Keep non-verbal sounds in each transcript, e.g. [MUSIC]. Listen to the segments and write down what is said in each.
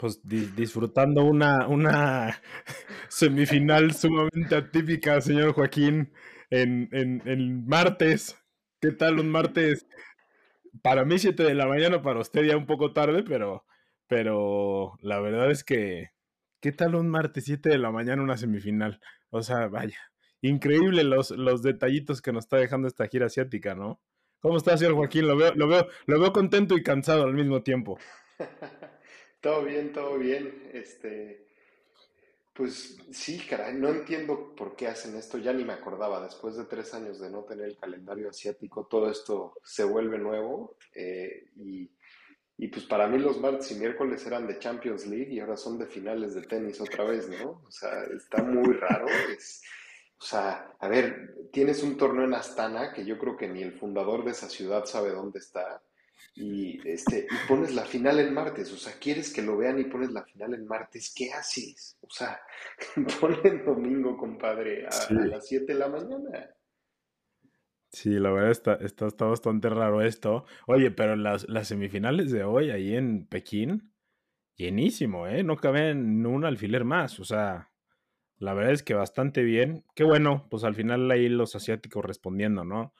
Pues disfrutando una, una [LAUGHS] semifinal sumamente atípica, señor Joaquín, en, en, martes. ¿Qué tal un martes? Para mí 7 de la mañana, para usted ya un poco tarde, pero, pero la verdad es que, ¿qué tal un martes 7 de la mañana una semifinal? O sea, vaya, increíble los, los detallitos que nos está dejando esta gira asiática, ¿no? ¿Cómo está, señor Joaquín? Lo veo, lo veo, lo veo contento y cansado al mismo tiempo. [LAUGHS] todo bien, todo bien. Este, pues sí, caray, no entiendo por qué hacen esto, ya ni me acordaba. Después de tres años de no tener el calendario asiático, todo esto se vuelve nuevo. Eh, y, y, pues para mí los martes y miércoles eran de Champions League y ahora son de finales de tenis otra vez, ¿no? O sea, está muy raro. Es, o sea, a ver, tienes un torneo en Astana que yo creo que ni el fundador de esa ciudad sabe dónde está. Y, este, y pones la final en martes, o sea, quieres que lo vean y pones la final en martes, ¿qué haces? O sea, [LAUGHS] ponle el domingo, compadre, a, las 7 de la mañana. Sí, la verdad está, está, está, bastante raro esto. Oye, pero las, las semifinales de hoy ahí en Pekín, llenísimo, ¿eh? No cabe en un alfiler más, o sea, la verdad es que bastante bien. Qué bueno, pues al final ahí los asiáticos respondiendo, ¿no?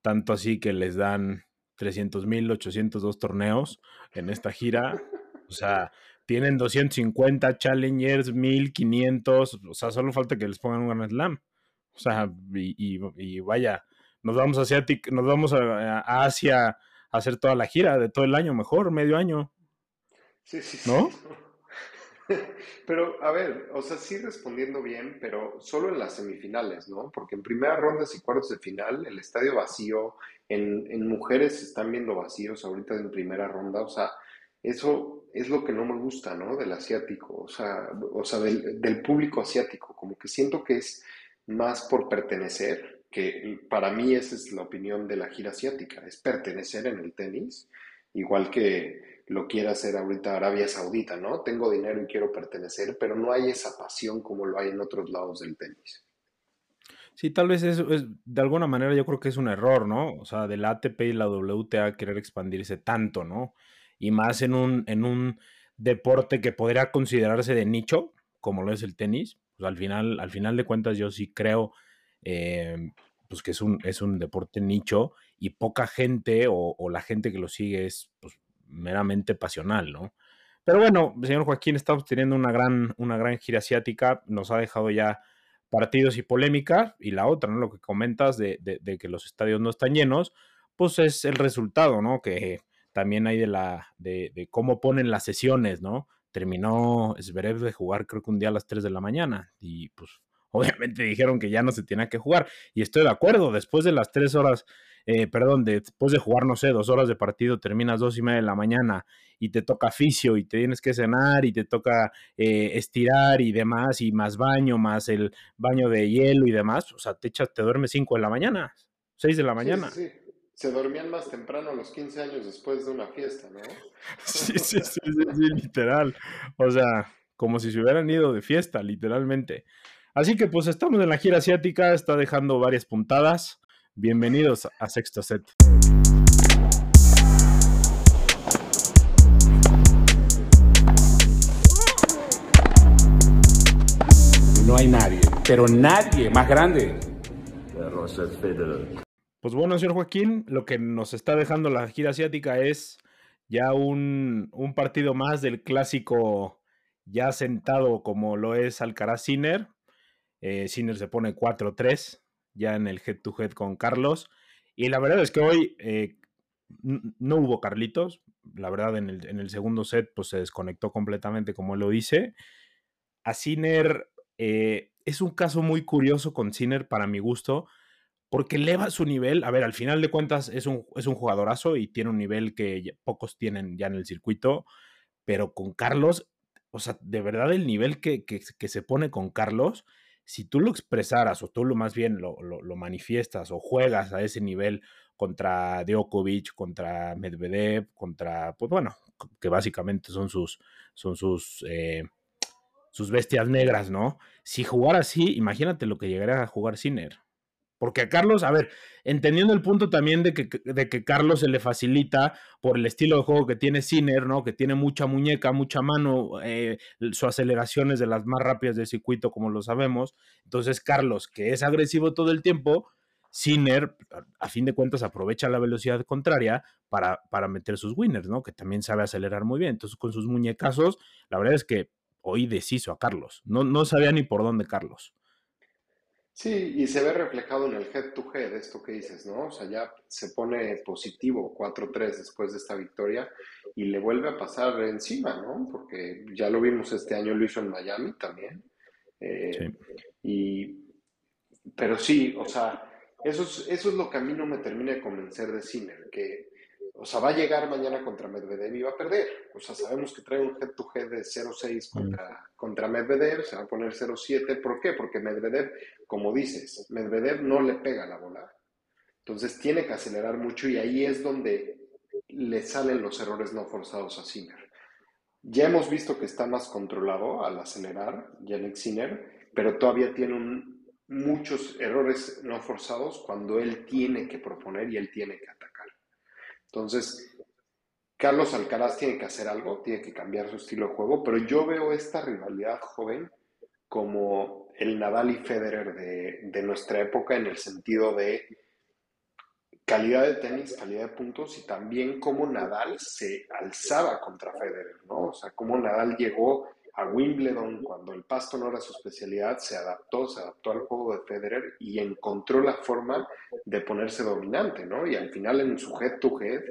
Tanto así que les dan 300 mil, 802 torneos en esta gira. [LAUGHS] O sea, tienen 250 challengers, 1500. O sea, solo falta que les pongan un Grand Slam. O sea, y, vaya, nos vamos a, Asiática, nos vamos a, a, Asia a hacer toda la gira de todo el año, mejor, medio año. Sí, sí, ¿No? [LAUGHS] [LAUGHS] Pero, a ver, o sea, sí respondiendo bien, pero solo en las semifinales, ¿no? Porque en primera ronda y cuartos de final, el estadio vacío, en, mujeres se están viendo vacíos ahorita en primera ronda, o sea, eso es lo que no me gusta, ¿no? Del asiático, o sea, o sea del, del público asiático, como que siento que es más por pertenecer, que para mí esa es la opinión de la gira asiática, es pertenecer en el tenis, igual que lo quiere hacer ahorita Arabia Saudita, ¿no? Tengo dinero y quiero pertenecer, pero no hay esa pasión como lo hay en otros lados del tenis. Sí, tal vez eso es, de alguna manera yo creo que es un error, ¿no? O sea, del ATP y la WTA querer expandirse tanto, ¿no? Y más en un, en un deporte que podría considerarse de nicho, como lo es el tenis. Pues al final, al final de cuentas, yo sí creo eh, pues que es un, es un deporte nicho y poca gente o, o, la gente que lo sigue es pues, meramente pasional, ¿no? Pero bueno, señor Joaquín, estamos teniendo una gran, una gran gira asiática, nos ha dejado ya partidos y polémica, y la otra, ¿no? Lo que comentas de, de, que los estadios no están llenos, pues es el resultado, ¿no? Que también hay de la, de, de cómo ponen las sesiones, ¿no? Terminó Zverev de jugar creo que un día a las 3 de la mañana, y pues obviamente dijeron que ya no se tenía que jugar, y estoy de acuerdo, después de las 3 horas eh, perdón, después de jugar, no sé, dos horas de partido, terminas dos y media de la mañana y te toca fisio y te tienes que cenar y te toca eh, estirar y demás, y más baño, más el baño de hielo y demás, o sea, te echas, te duermes cinco de la mañana, seis de la mañana. Sí, sí, Se dormían más temprano a los 15 años después de una fiesta, ¿no? [LAUGHS] sí, sí, sí, sí, literal. O sea, como si se hubieran ido de fiesta, literalmente. Así que pues estamos en la gira asiática, está dejando varias puntadas. Bienvenidos a Sexto Set. No hay nadie, pero nadie más grande. Pues bueno, señor Joaquín, lo que nos está dejando la gira asiática es ya un, un partido más del clásico ya sentado como lo es Alcaraz Sinner. Eh, Sinner se pone 4-3 ya en el head to head con Carlos. Y la verdad es que hoy eh, no hubo Carlitos. La verdad, en el, en el, segundo set, pues se desconectó completamente, como lo dice. A Sinner eh, es un caso muy curioso con Sinner, para mi gusto, porque eleva su nivel. A ver, al final de cuentas, es un, es un jugadorazo y tiene un nivel que pocos tienen ya en el circuito. Pero con Carlos, o sea, de verdad, el nivel que, que se pone con Carlos si tú lo expresaras o tú lo más bien lo, manifiestas o juegas a ese nivel contra Djokovic, contra Medvedev, contra, pues bueno, que básicamente son sus, son sus, eh, sus bestias negras, ¿no? Si jugara así, imagínate lo que llegaría a jugar Sinner. Porque a Carlos, a ver, entendiendo el punto también de que, de que Carlos se le facilita por el estilo de juego que tiene Sinner, ¿no? Que tiene mucha muñeca, mucha mano, eh, su aceleración es de las más rápidas del circuito, como lo sabemos. Entonces, Carlos, que es agresivo todo el tiempo, Sinner, a fin de cuentas, aprovecha la velocidad contraria para, para meter sus winners, ¿no? Que también sabe acelerar muy bien. Entonces, con sus muñecazos, la verdad es que hoy deshizo a Carlos. No, no sabía ni por dónde Carlos. Sí, y se ve reflejado en el head to head, esto que dices, ¿no? O sea, ya se pone positivo 4-3 después de esta victoria y le vuelve a pasar encima, ¿no? Porque ya lo vimos este año, lo hizo en Miami también. Eh, sí. Y, pero sí, o sea, eso es, eso es lo que a mí no me termina de convencer de Sinner, que o sea, va a llegar mañana contra Medvedev y va a perder. O sea, sabemos que trae un head-to-head de 0-6 mm. contra, contra Medvedev, se va a poner 0-7. ¿Por qué? Porque Medvedev, como dices, Medvedev no le pega la bola. Entonces tiene que acelerar mucho y ahí es donde le salen los errores no forzados a Sinner. Ya hemos visto que está más controlado al acelerar, Yannick Sinner, pero todavía tiene muchos errores no forzados cuando él tiene que proponer y él tiene que atacar. Entonces, Carlos Alcaraz tiene que hacer algo, tiene que cambiar su estilo de juego, pero yo veo esta rivalidad joven como el Nadal y Federer de, nuestra época en el sentido de calidad de tenis, calidad de puntos y también cómo Nadal se alzaba contra Federer, ¿no? O sea, cómo Nadal llegó a Wimbledon cuando el pasto no era su especialidad, se adaptó, se adaptó al juego de Federer y encontró la forma de ponerse dominante, ¿no? Y al final en su head to head,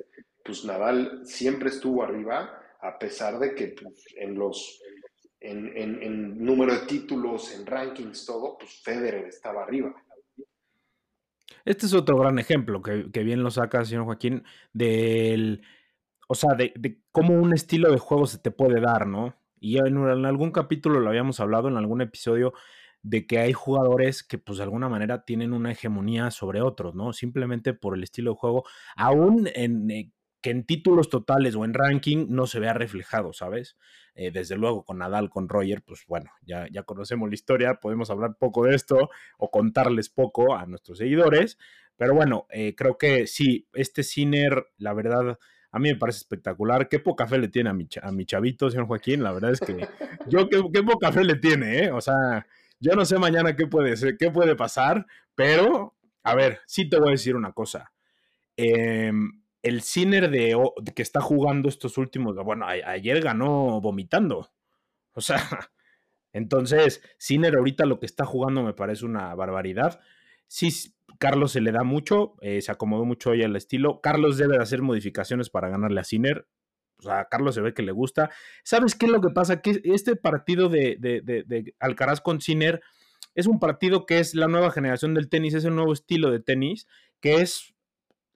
pues Nadal siempre estuvo arriba, a pesar de que pues, en los en, en, número de títulos, en rankings, todo, pues Federer estaba arriba. Este es otro gran ejemplo que, que bien lo saca, señor Joaquín, del, o sea, de, cómo un estilo de juego se te puede dar, ¿no? Y en, algún capítulo lo habíamos hablado, en algún episodio, de que hay jugadores que pues de alguna manera tienen una hegemonía sobre otros, ¿no? Simplemente por el estilo de juego, aún en, eh, que en títulos totales o en ranking no se vea reflejado, ¿sabes? Eh, desde luego con Nadal, con Roger, pues bueno, ya, ya conocemos la historia, podemos hablar poco de esto o contarles poco a nuestros seguidores, pero bueno, eh, creo que sí, este Ciner, la verdad a mí me parece espectacular. Qué poca fe le tiene a mi, a mi chavito, señor Joaquín. La verdad es que [LAUGHS] yo qué, qué, poca fe le tiene, ¿eh? O sea, yo no sé mañana qué puede ser, qué puede pasar, pero a ver, sí te voy a decir una cosa. Em, el Sinner de, que está jugando estos últimos, bueno, ayer ganó vomitando. O sea, [LAUGHS] entonces, Sinner ahorita lo que está jugando me parece una barbaridad. Sí, Carlos se le da mucho, eh, se acomodó mucho hoy al estilo. Carlos debe de hacer modificaciones para ganarle a Sinner. O sea, a Carlos se ve que le gusta. ¿Sabes qué es lo que pasa? Que este partido de, Alcaraz con Sinner es un partido que es la nueva generación del tenis, es el nuevo estilo de tenis, que es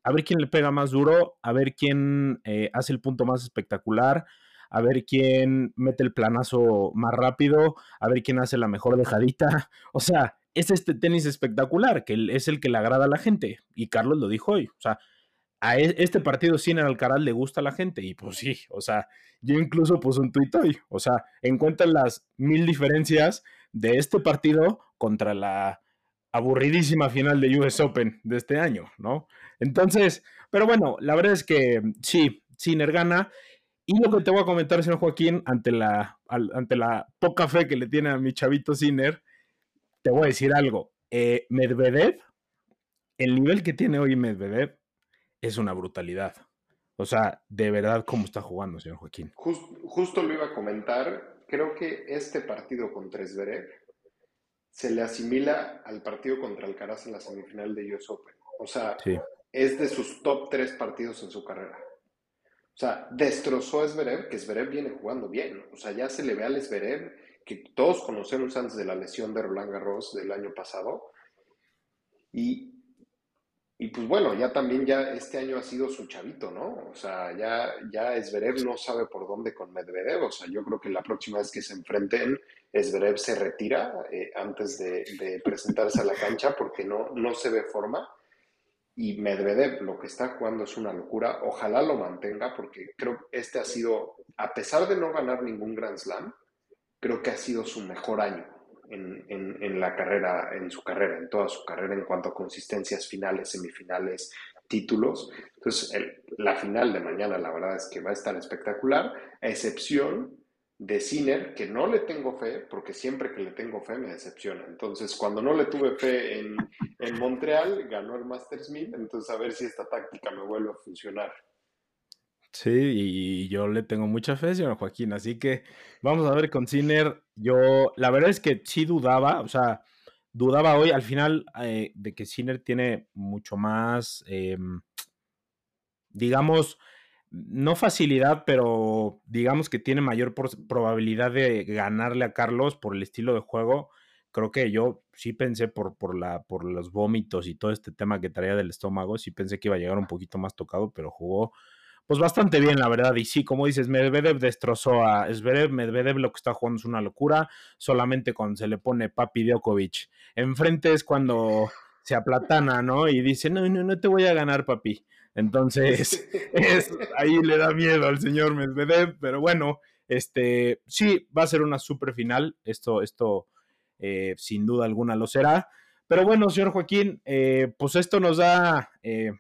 a ver quién le pega más duro, a ver quién eh, hace el punto más espectacular, a ver quién mete el planazo más rápido, a ver quién hace la mejor dejadita. [LAUGHS] O sea, es este tenis espectacular, que es el que le agrada a la gente. Y Carlos lo dijo hoy. O sea, a e, este partido sin el Alcaraz le gusta a la gente. Y pues sí, o sea, yo incluso puse un tuit hoy. O sea, encuentran las mil diferencias de este partido contra la aburridísima final de US Open de este año, ¿no? Entonces, pero bueno, la verdad es que sí, Sinner gana. Y lo que te voy a comentar, señor Joaquín, ante la, ante la poca fe que le tiene a mi chavito Sinner, te voy a decir algo. Eh, Medvedev, el nivel que tiene hoy Medvedev es una brutalidad. O sea, de verdad, ¿cómo está jugando, señor Joaquín? justo lo iba a comentar. Creo que este partido contra Zverev se le asimila al partido contra Alcaraz en la semifinal de US Open. O sea, es de sus top tres partidos en su carrera. O sea, destrozó a Zverev, que Zverev viene jugando bien. O sea, ya se le ve al Zverev que todos conocemos antes de la lesión de Roland Garros del año pasado. Y, y pues bueno, ya también ya este año ha sido su chavito, ¿no? O sea, ya, ya Esverev no sabe por dónde con Medvedev. O sea, yo creo que la próxima vez que se enfrenten, Esverev se retira eh, antes de, presentarse a la cancha porque no, no se ve forma. Y Medvedev lo que está jugando es una locura. Ojalá lo mantenga porque creo que este ha sido, a pesar de no ganar ningún Grand Slam, creo que ha sido su mejor año. en, la carrera, en su carrera, en toda su carrera en cuanto a consistencias finales, semifinales, títulos. Entonces, la final de mañana, la verdad es que va a estar espectacular, a excepción de Sinner, que no le tengo fe, porque siempre que le tengo fe me decepciona. Entonces, cuando no le tuve fe en, en Montreal, ganó el Masters 1000, entonces a ver si esta táctica me vuelve a funcionar. Sí, y yo le tengo mucha fe, señor Joaquín, así que vamos a ver con Sinner. Yo, la verdad es que sí dudaba, o sea, dudaba hoy al final eh, de que Sinner tiene mucho más, em, digamos, no facilidad, pero digamos que tiene mayor probabilidad de ganarle a Carlos por el estilo de juego. Creo que yo sí pensé por, por, la, por los vómitos y todo este tema que traía del estómago, sí pensé que iba a llegar un poquito más tocado, pero jugó pues bastante bien, la verdad. Y sí, como dices, Medvedev destrozó a Zverev. Medvedev lo que está jugando es una locura. Solamente cuando se le pone Papi Djokovic enfrente es cuando se aplatana, ¿no? Y dice, no, no, no te voy a ganar, papi. Entonces, [LAUGHS] es, ahí le da miedo al señor Medvedev. Pero bueno, este, sí, va a ser una super final. Esto, esto eh, sin duda alguna lo será. Pero bueno, señor Joaquín, eh, pues esto nos da, eh,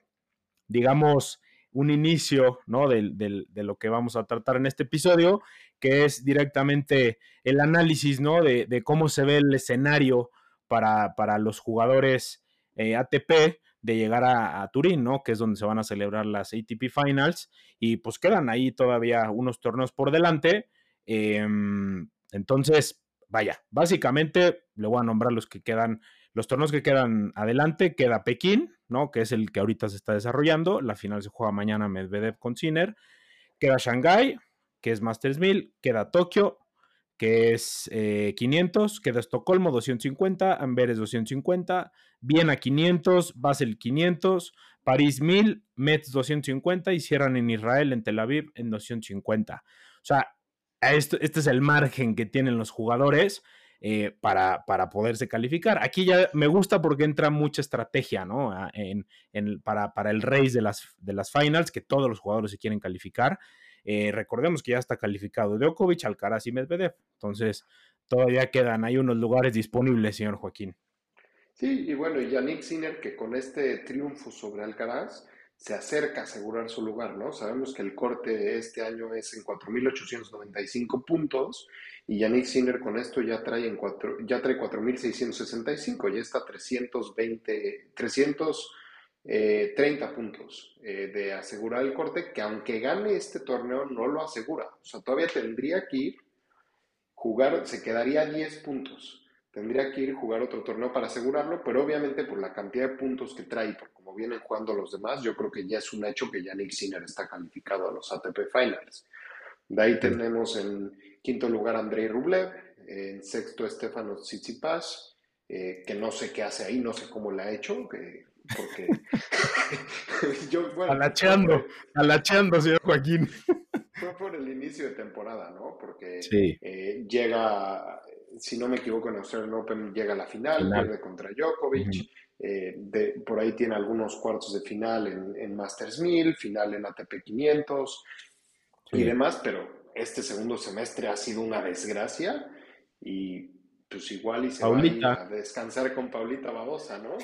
digamos, un inicio ¿no? de, lo que vamos a tratar en este episodio, que es directamente el análisis ¿no? de, cómo se ve el escenario para, para los jugadores eh, ATP de llegar a, Turín, ¿no? que es donde se van a celebrar las ATP Finals, y pues quedan ahí todavía unos torneos por delante. Em, entonces, vaya, básicamente le voy a nombrar los que quedan los torneos que quedan adelante, queda Pekín, ¿no? Que es el que ahorita se está desarrollando. La final se juega mañana Medvedev con Sinner. Queda Shanghai, que es Masters 1000. Queda Tokio, que es 500. Eh, queda Estocolmo, 250. Amberes, 250. Viena, 500. Basel, 500. París, 1000. Metz, 250. Y cierran en Israel, en Tel Aviv, en 250. O sea, este es el margen que tienen los jugadores eh, para, para, poderse calificar. Aquí ya me gusta porque entra mucha estrategia, ¿no? En, para, para, el race de las, de las finals, que todos los jugadores se quieren calificar. Eh, recordemos que ya está calificado Djokovic, Alcaraz y Medvedev. Entonces, todavía quedan hay unos lugares disponibles, señor Joaquín. Sí, y bueno, y Yannick Sinner, que con este triunfo sobre Alcaraz, se acerca a asegurar su lugar, ¿no? Sabemos que el corte de este año es en 4.895 puntos y Yannick Sinner con esto ya trae, en cuatro, ya trae 4.665, ya está 320, 330 puntos eh, de asegurar el corte, que aunque gane este torneo no lo asegura. O sea, todavía tendría que ir, jugar, se quedaría 10 puntos. Tendría que ir jugar otro torneo para asegurarlo, pero obviamente por la cantidad de puntos que trae, por cómo vienen jugando los demás, yo creo que ya es un hecho que Yannick Sinner está calificado a los ATP Finals. De ahí tenemos en quinto lugar Andrei Rublev, en sexto Estefano Tsitsipas, eh, que no sé qué hace ahí, no sé cómo lo ha hecho, porque [LAUGHS] yo, bueno, alacheando, alacheando, señor Joaquín. Fue por el inicio de temporada, ¿no? Porque eh, llega, si no me equivoco, en Australian Open llega a la final, pierde contra Djokovic. Eh, de, por ahí tiene algunos cuartos de final en, en Masters 1000, final en ATP 500 y demás, pero este segundo semestre ha sido una desgracia y pues igual y se va a, descansar con Paulita Babosa, ¿no?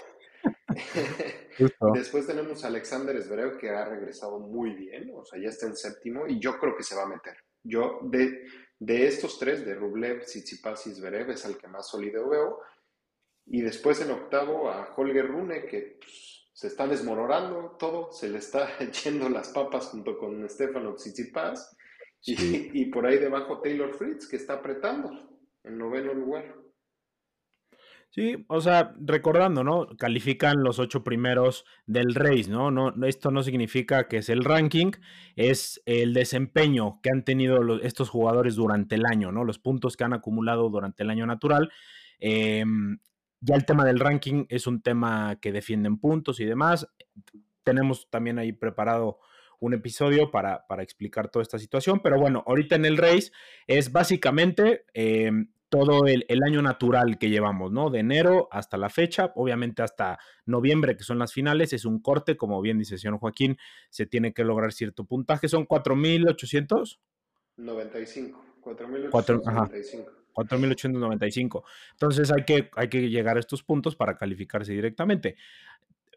[LAUGHS] [LAUGHS] Después tenemos a Alexander Zverev que ha regresado muy bien, o sea, ya está en séptimo y yo creo que se va a meter. Yo de, de estos tres, de Rublev, Tsitsipas y Zverev, es el que más sólido veo. Y después en octavo a Holger Rune, que pues, se está desmoronando todo, se le está [LAUGHS] echando las papas junto con Stefano Tsitsipas. Y, por ahí debajo Taylor Fritz, que está apretando en noveno lugar. Sí, o sea, recordando, ¿no? Califican los ocho primeros del race, ¿no? no esto no significa que es el ranking, es el desempeño que han tenido estos jugadores durante el año, ¿no? Los puntos que han acumulado durante el año natural. Em, ya el tema del ranking es un tema que defienden puntos y demás. Tenemos también ahí preparado un episodio para, explicar toda esta situación, pero bueno, ahorita en el race es básicamente em, todo el, año natural que llevamos, ¿no? De enero hasta la fecha, obviamente hasta noviembre, que son las finales, es un corte, como bien dice el señor Joaquín, se tiene que lograr cierto puntaje, son 4.800. 95. 4.895. 4.895. Entonces hay que, hay que llegar a estos puntos para calificarse directamente.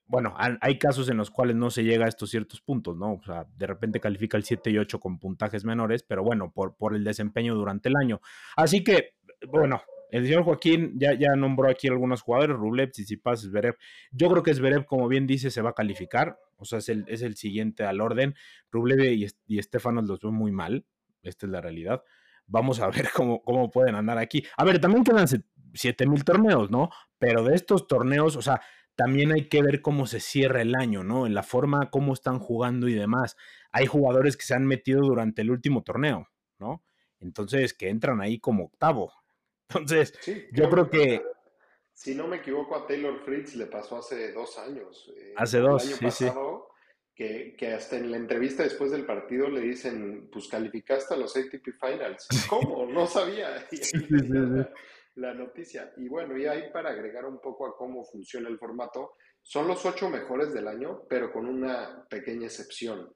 Bueno, hay casos en los cuales no se llega a estos ciertos puntos, ¿no? O sea, de repente califica el 7 y 8 con puntajes menores, pero bueno, por, por el desempeño durante el año. Así que, bueno, el señor Joaquín ya, ya nombró aquí algunos jugadores, Rublev, Tsitsipas, Zverev. Yo creo que Zverev, como bien dice, se va a calificar. O sea, es el, es el siguiente al orden. Rublev y, y Estefanos los veo muy mal. Esta es la realidad. Vamos a [LAUGHS] ver cómo, cómo pueden andar aquí. A ver, también quedan 7000 torneos, ¿no? Pero de estos torneos, o sea, también hay que ver cómo se cierra el año, ¿no? En la forma, cómo están jugando y demás. Hay jugadores que se han metido durante el último torneo, ¿no? Entonces, que entran ahí como octavo. Entonces, yo creo que... Si no me equivoco, a Taylor Fritz le pasó hace dos años. Eh, hace dos, sí, sí. Que, que, hasta en la entrevista después del partido le dicen, pues calificaste a los ATP Finals. [LAUGHS] ¿Cómo? No sabía. [LAUGHS] la, noticia. Y bueno, y ahí para agregar un poco a cómo funciona el formato, son los ocho mejores del año, pero con una pequeña excepción.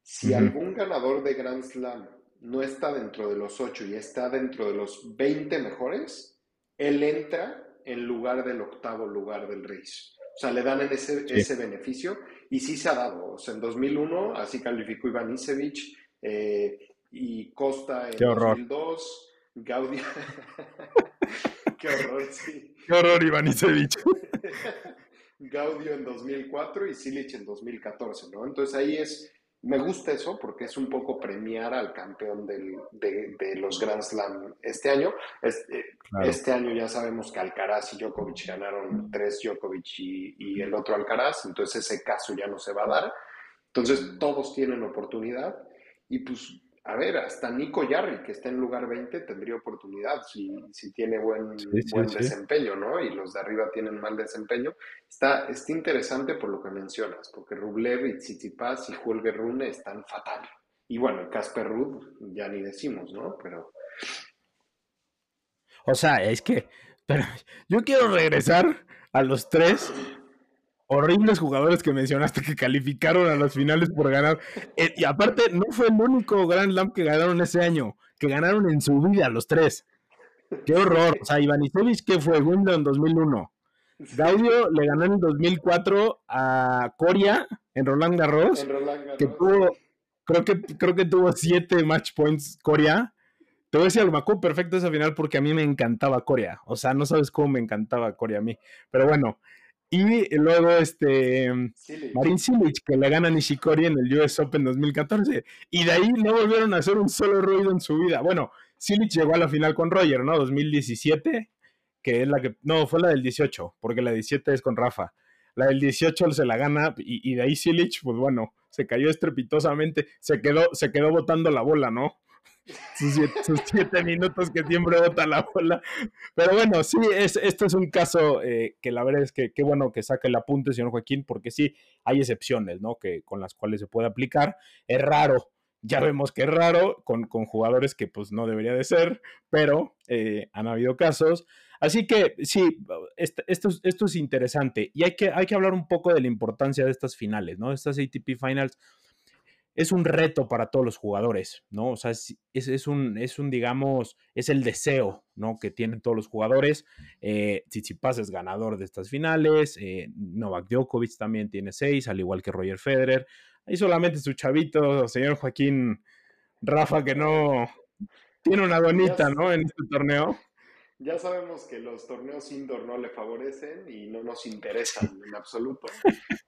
Si algún ganador de Grand Slam no está dentro de los 8 y está dentro de los 20 mejores, él entra en lugar del octavo lugar del race. O sea, le dan ese, ese beneficio y sí se ha dado. O sea, en 2001 así calificó Iván Isevich eh, y Costa en 2002, Gaudia. [LAUGHS] Qué horror, sí. Qué horror, Iván Isevich. [LAUGHS] Gaudio en 2004 y Silich en 2014, ¿no? Entonces ahí es me gusta eso porque es un poco premiar al campeón del, de, los Grand Slam este año. Este, este, año ya sabemos que Alcaraz y Djokovic ganaron tres Djokovic y, y, el otro Alcaraz, entonces ese caso ya no se va a dar. Entonces todos tienen oportunidad y pues a ver, hasta Nico Yarri, que está en lugar 20, tendría oportunidad si, si tiene buen, buen desempeño, ¿no? Y los de arriba tienen mal desempeño. Está, está interesante por lo que mencionas, porque Rublev y Tsitsipas y Holger Rune están fatal. Y bueno, Casper Ruud ya ni decimos, ¿no? Pero... O sea, es que, pero yo quiero regresar a los tres horribles jugadores que mencionaste que calificaron a las finales por ganar. Eh, y aparte, no fue el único Grand Slam que ganaron ese año, que ganaron en su vida los tres. Qué horror. O sea, Ivanisevic, que fue segundo en 2001. Gaudio le ganó en 2004 a Coria en Roland Garros, que tuvo, creo que, creo que tuvo siete match points Coria. Te voy a decir, me acuerdo perfecto esa final porque a mí me encantaba Coria. O sea, no sabes cómo me encantaba Coria a mí. Pero bueno, y luego este Marin Cilic, que le gana a Nishikori en el US Open 2014. Y de ahí no volvieron a hacer un solo ruido en su vida. Bueno, Cilic llegó a la final con Roger, ¿no? 2017, que es la que... No, fue la del 18, porque la 17 es con Rafa. La del 18 se la gana y, y de ahí Cilic, pues bueno, se cayó estrepitosamente, se quedó, se quedó botando la bola, ¿no? Sus siete, minutos que siempre bota la bola. Pero bueno, sí, es, esto es un caso eh, que la verdad es que qué bueno que saque el apunte, señor Joaquín, porque sí, hay excepciones, ¿no? Que, con las cuales se puede aplicar. Es raro, ya vemos que es raro, con, con jugadores que pues no debería de ser, pero eh, han habido casos. Así que sí, esto, esto, es interesante y hay que, hay que hablar un poco de la importancia de estas finales, ¿no? Estas ATP Finals es un reto para todos los jugadores, ¿no? O sea, es, es, un, es un, digamos, es el deseo, ¿no? Que tienen todos los jugadores. Eh, Tsitsipas es ganador de estas finales, eh, Novak Djokovic también tiene seis, al igual que Roger Federer. Ahí solamente su chavito, señor Joaquín Rafa, que no tiene una bonita, ¿no? En este torneo. Ya sabemos que los torneos indoor no le favorecen y no nos interesan en absoluto.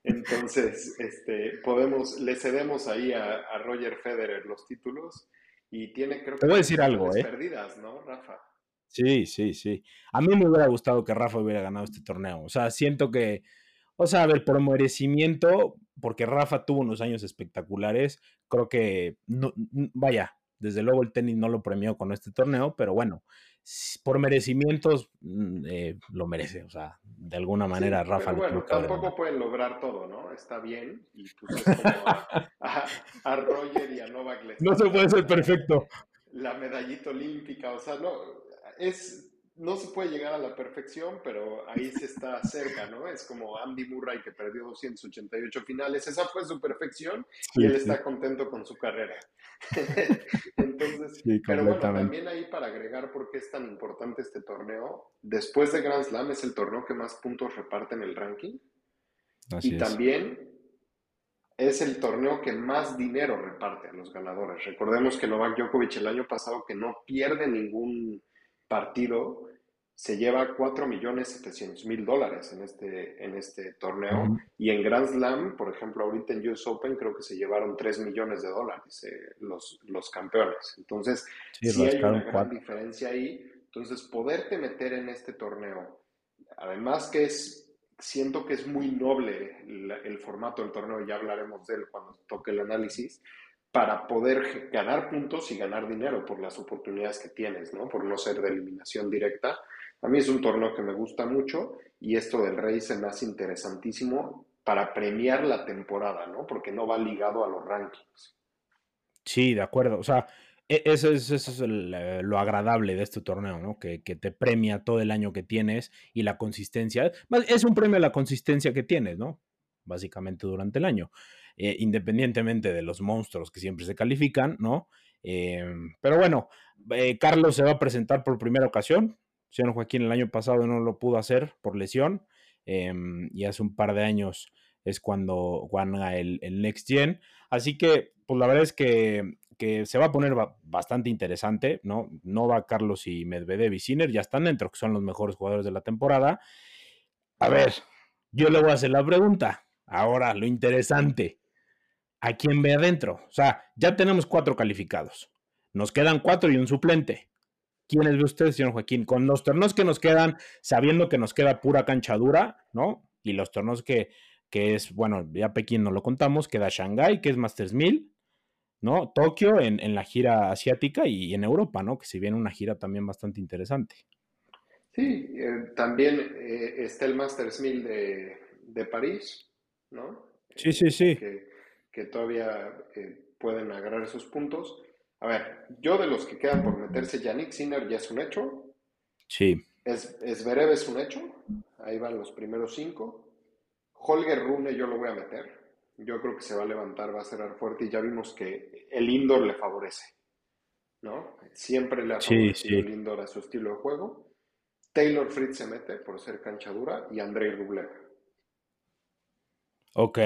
Entonces, este, podemos, le cedemos ahí a, Roger Federer los títulos y tiene, creo que. Te voy a decir algo, ¿eh? Perdidas, ¿no, Rafa? Sí, sí, sí. A mí me hubiera gustado que Rafa hubiera ganado este torneo. O sea, siento que, o sea, a ver, por merecimiento, porque Rafa tuvo unos años espectaculares, creo que, no, vaya, desde luego el tenis no lo premió con este torneo, pero bueno, por merecimientos mm, eh, lo merece, o sea, de alguna manera Rafa. Pero bueno, tampoco pueden lograr todo, ¿no? Está bien y pues es como a, [LAUGHS] Roger y a Novak No se puede ser perfecto. La medallita olímpica, o sea, no, es no se puede llegar a la perfección, pero ahí se está [LAUGHS] cerca, ¿no? Es como Andy Murray que perdió 288 finales, esa fue su perfección y él está contento con su carrera. [LAUGHS] Entonces, pero bueno, también ahí para agregar por qué es tan importante este torneo, después de Grand Slam es el torneo que más puntos reparte en el ranking. y también es el torneo que más dinero reparte a los ganadores. Recordemos que Novak Djokovic el año pasado que no pierde ningún partido, se lleva 4.700.000 dólares en este, en este torneo. Y en Grand Slam, por ejemplo, ahorita en US Open, creo que se llevaron 3 millones de dólares eh, los, los campeones. Entonces, sí, hay una gran diferencia ahí. Entonces, poderte meter en este torneo, además que es, siento que es muy noble el formato del torneo, ya hablaremos de él cuando toque el análisis, para poder ganar puntos y ganar dinero por las oportunidades que tienes, ¿no? Por no ser de eliminación directa. A mí es un torneo que me gusta mucho y esto del Rey se me hace interesantísimo para premiar la temporada, ¿no? Porque no va ligado a los rankings. Sí, de acuerdo. O sea, e, eso es, eh, lo agradable de este torneo, ¿no? Que, que, te premia todo el año que tienes y la consistencia. Es un premio a la consistencia que tienes, ¿no? Básicamente durante el año. Eh, independientemente de los monstruos que siempre se califican, ¿no? Em, pero bueno, eh, Carlos se va a presentar por primera ocasión. Señor Joaquín el año pasado no lo pudo hacer por lesión em, y hace un par de años es cuando gana el, Next Gen. Así que, pues la verdad es que, que se va a poner bastante interesante, ¿no? Nova, Carlos y Medvedev y Sinner ya están dentro, que son los mejores jugadores de la temporada. A ver, yo le voy a hacer la pregunta. Ahora, lo interesante a quién ve adentro. O sea, ya tenemos cuatro calificados. Nos quedan cuatro y un suplente. ¿Quiénes ve usted, señor Joaquín? Con los torneos que nos quedan, sabiendo que nos queda pura cancha dura, ¿no? Y los torneos que, que es, bueno, ya Pekín no lo contamos, queda Shanghai, que es Masters 1000, ¿no? Tokio en, en, la gira asiática y en Europa, ¿no? Que si viene una gira también bastante interesante. Sí, eh, también eh, está el Masters 1000 de, de París, ¿no? Sí, sí, sí que todavía eh, pueden agarrar esos puntos. A ver, yo de los que quedan por meterse, Yannick Sinner ya es un hecho. Sí. Es, Esberev es un hecho. Ahí van los primeros cinco. Holger Rune yo lo voy a meter. Yo creo que se va a levantar, va a cerrar fuerte y ya vimos que el indoor le favorece. ¿No? Siempre le ha favorecido el indoor a su estilo de juego. Taylor Fritz se mete por ser cancha dura y Andrei Rublev. Ok.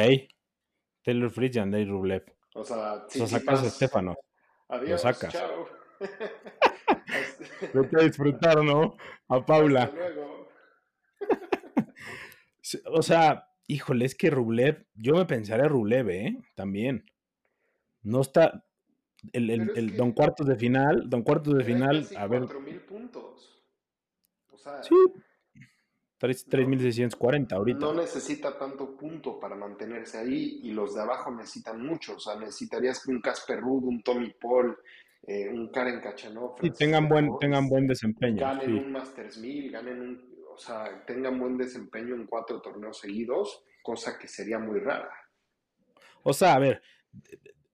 Taylor Fritz y Andrei Rublev. O sea, si sacas a Estefano. Adiós, lo sacas. chao. [LAUGHS] Vete a disfrutar, ¿no? A Paula. Hasta luego. [LAUGHS] o sea, híjole, es que Rublev, yo me pensaría Rublev, ¿eh? También. No está. El, el, el don cuartos de final, don cuartos de final, a ver. mil puntos. O sea, sí, 3.640 ahorita. No necesita tanto punto para mantenerse ahí y los de abajo necesitan mucho. O sea, necesitarías que un Casper Ruud, un Tommy Paul, eh, un Karen Kachanov. Y tengan buen, tengan buen desempeño. Ganen un Masters 1000, ganen un. O sea, tengan buen desempeño en cuatro torneos seguidos, cosa que sería muy rara. O sea, a ver,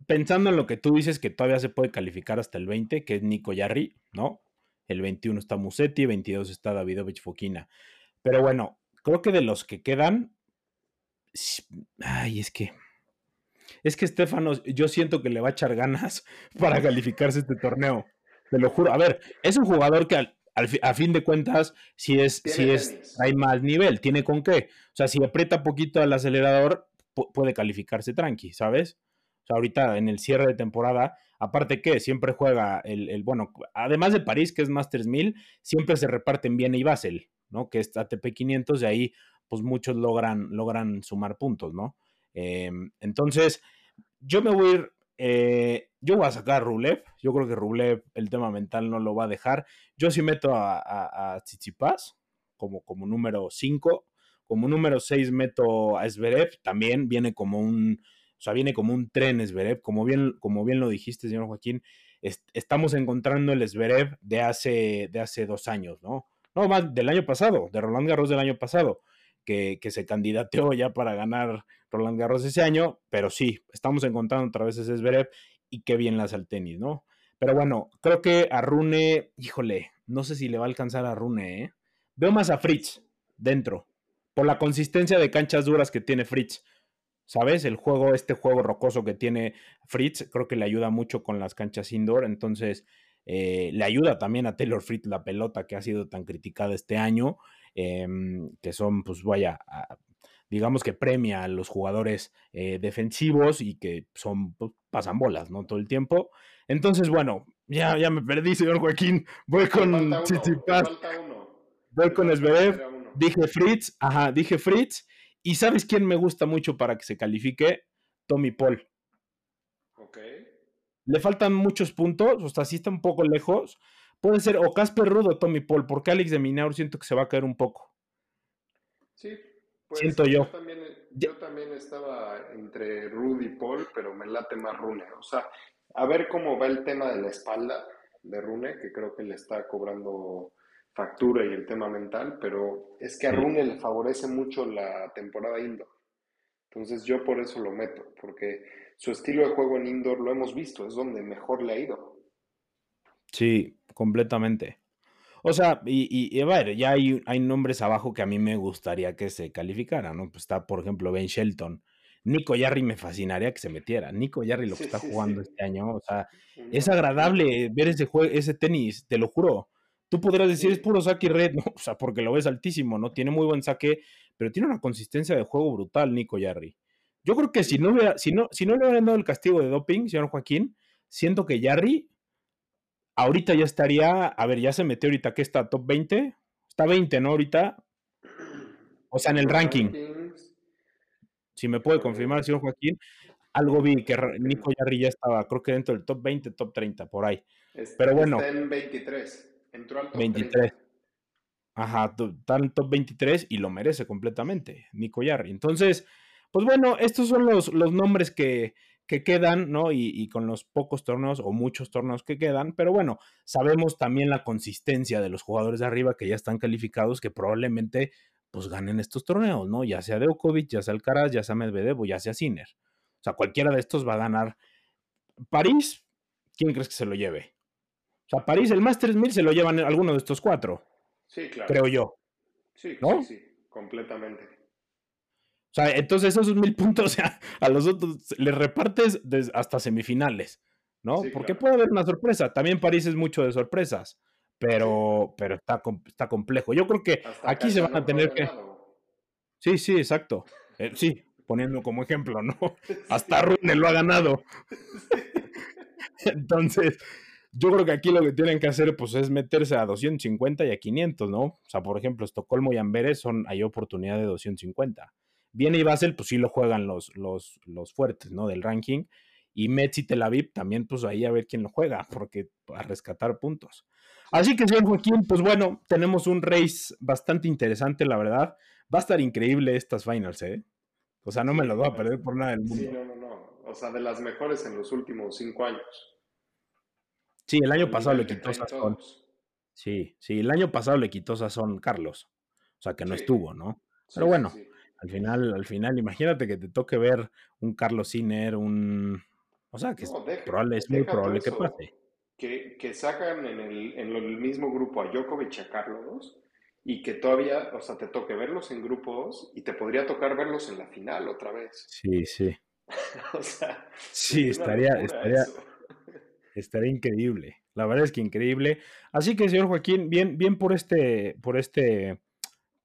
pensando en lo que tú dices que todavía se puede calificar hasta el 20, que es Nico Yarri, ¿no? El 21 está Musetti, 22 está Davidovich Fokina. Pero bueno, creo que de los que quedan. Ay, es que. Es que Estefano, yo siento que le va a echar ganas [LAUGHS] para calificarse este torneo. Te lo juro. A ver, es un jugador que al, a fin de cuentas, si es, si es, hay más nivel, tiene con qué. O sea, si aprieta poquito el acelerador, puede calificarse tranqui, ¿sabes? O sea, ahorita en el cierre de temporada, aparte que siempre juega el, el bueno, además de París, que es Masters 1000, siempre se reparten bien y Basel. Que es ATP 500, de ahí pues muchos logran, logran sumar puntos, ¿no? Em, entonces, yo me voy a ir, eh, yo voy a sacar a Rublev, yo creo que Rublev el tema mental no lo va a dejar, yo sí meto a, a, como, como número 5, como número 6 meto a Zverev, también viene como un, o sea, viene como un tren Zverev, como bien, como bien lo dijiste, señor Joaquín, estamos encontrando el Zverev de hace, de hace dos años, ¿no? No, más del año pasado, de Roland Garros del año pasado, que, se candidateó ya para ganar Roland Garros ese año, pero sí, estamos encontrando otra vez ese Zverev y qué bien las al tenis, ¿no? Pero bueno, creo que a Rune, híjole, no sé si le va a alcanzar a Rune, ¿eh? Veo más a Fritz dentro, por la consistencia de canchas duras que tiene Fritz. ¿Sabes? El juego, este juego rocoso que tiene Fritz, creo que le ayuda mucho con las canchas indoor. Entonces, eh, le ayuda también a Taylor Fritz la pelota que ha sido tan criticada este año, em, que son, pues vaya, digamos que premia a los jugadores eh, defensivos y que son, pues, pasan bolas, ¿no? Todo el tiempo. Entonces, bueno, ya, ya me perdí, señor Joaquín. Voy con Tsitsipas. Voy con Esberev. Dije Fritz, ajá, dije Fritz. ¿Y sabes quién me gusta mucho para que se califique? Tommy Paul. Ok. Le faltan muchos puntos, o sea, sí está un poco lejos. Puede ser o Casper Rudd o Tommy Paul, porque Alex de Minaur siento que se va a caer un poco. Sí, pues, siento yo. Yo también, estaba entre Rudd y Paul, pero me late más Rune. O sea, a ver cómo va el tema de la espalda de Rune, que creo que le está cobrando factura y el tema mental, pero es que a Rune le favorece mucho la temporada indoor. Entonces yo por eso lo meto, porque su estilo de juego en indoor lo hemos visto, es donde mejor le ha ido. Sí, completamente. O sea, y, a ver, ya hay, hay, nombres abajo que a mí me gustaría que se calificaran, ¿no? Pues está, por ejemplo, Ben Shelton. Nico Yarri me fascinaría que se metiera. Nico Yarri lo que está jugando este año, o sea, es agradable ver ese, juego, ese tenis, te lo juro. Tú podrás decir, es puro saque y red, [LAUGHS] ¿no? O sea, porque lo ves altísimo, ¿no? Tiene muy buen saque, pero tiene una consistencia de juego brutal, Nico Yarri. Yo creo que si no, hubiera, si no, si no le hubieran dado el castigo de doping, señor Joaquín, siento que Yarri ahorita ya estaría, a ver, ya se metió ahorita, ¿qué está? ¿Top 20? Está 20, ¿no? Ahorita. O sea, en el ranking. Si me puede confirmar, señor Joaquín, algo vi que Nico Yarri ya estaba, creo que dentro del top 20, top 30, por ahí. Pero bueno. Está en 23. Entró al top 23. Ajá, está en top 23 y lo merece completamente, Nico Yarri. Entonces, pues bueno, estos son los, los nombres que, que quedan, ¿no? Y, con los pocos torneos o muchos torneos que quedan, pero bueno, sabemos también la consistencia de los jugadores de arriba que ya están calificados, que probablemente pues ganen estos torneos, ¿no? Ya sea Djokovic, ya sea Alcaraz, ya sea Medvedev o ya sea Sinner. O sea, cualquiera de estos va a ganar. París, ¿quién crees que se lo lleve? O sea, París, el más 3000 se lo llevan alguno de estos cuatro. Sí, claro. Creo yo. Sí, ¿no? sí, sí, completamente. O sea, entonces esos mil puntos [LAUGHS] o sea, a los otros les repartes hasta semifinales, ¿no? Porque puede haber una sorpresa. También París es mucho de sorpresas, pero, pero está, está complejo. Yo creo que aquí se van a tener que... Sí, sí, exacto. Eh, sí, poniendo como ejemplo, ¿no? [LAUGHS] Hasta Rune lo ha ganado. [LAUGHS] Entonces, yo creo que aquí lo que tienen que hacer pues es meterse a 250 y a 500, ¿no? O sea, por ejemplo, Estocolmo y Amberes son, hay oportunidad de 250. Viene y Basel, pues sí lo juegan los, los, los fuertes, ¿no? Del ranking. Y Metz y Tel Aviv también, pues ahí a ver quién lo juega, porque a rescatar puntos. Así que, señor Joaquín, pues bueno, tenemos un race bastante interesante, la verdad. Va a estar increíble estas finals, ¿eh? O sea, no me lo voy a perder por nada del mundo. Sí, no, no, no. O sea, de las mejores en los últimos cinco años. Sí, el año pasado le quitó Sazón. Sí, sí, el año pasado le quitó Sazón Carlos. O sea, que no estuvo, ¿no? Pero bueno, al final, al final, imagínate que te toque ver un Carlos Sinner, un. O sea, que es, probable, es muy probable que pase. Que, que sacan en el, en el mismo grupo a Djokovic y a Carlos y que todavía, o sea, te toque verlos en grupos y te podría tocar verlos en la final otra vez. Sí, sí. [LAUGHS] o sea, sí, estaría, estaría, estaría increíble. La verdad es que increíble. Así que, señor Joaquín, bien, bien por este, por este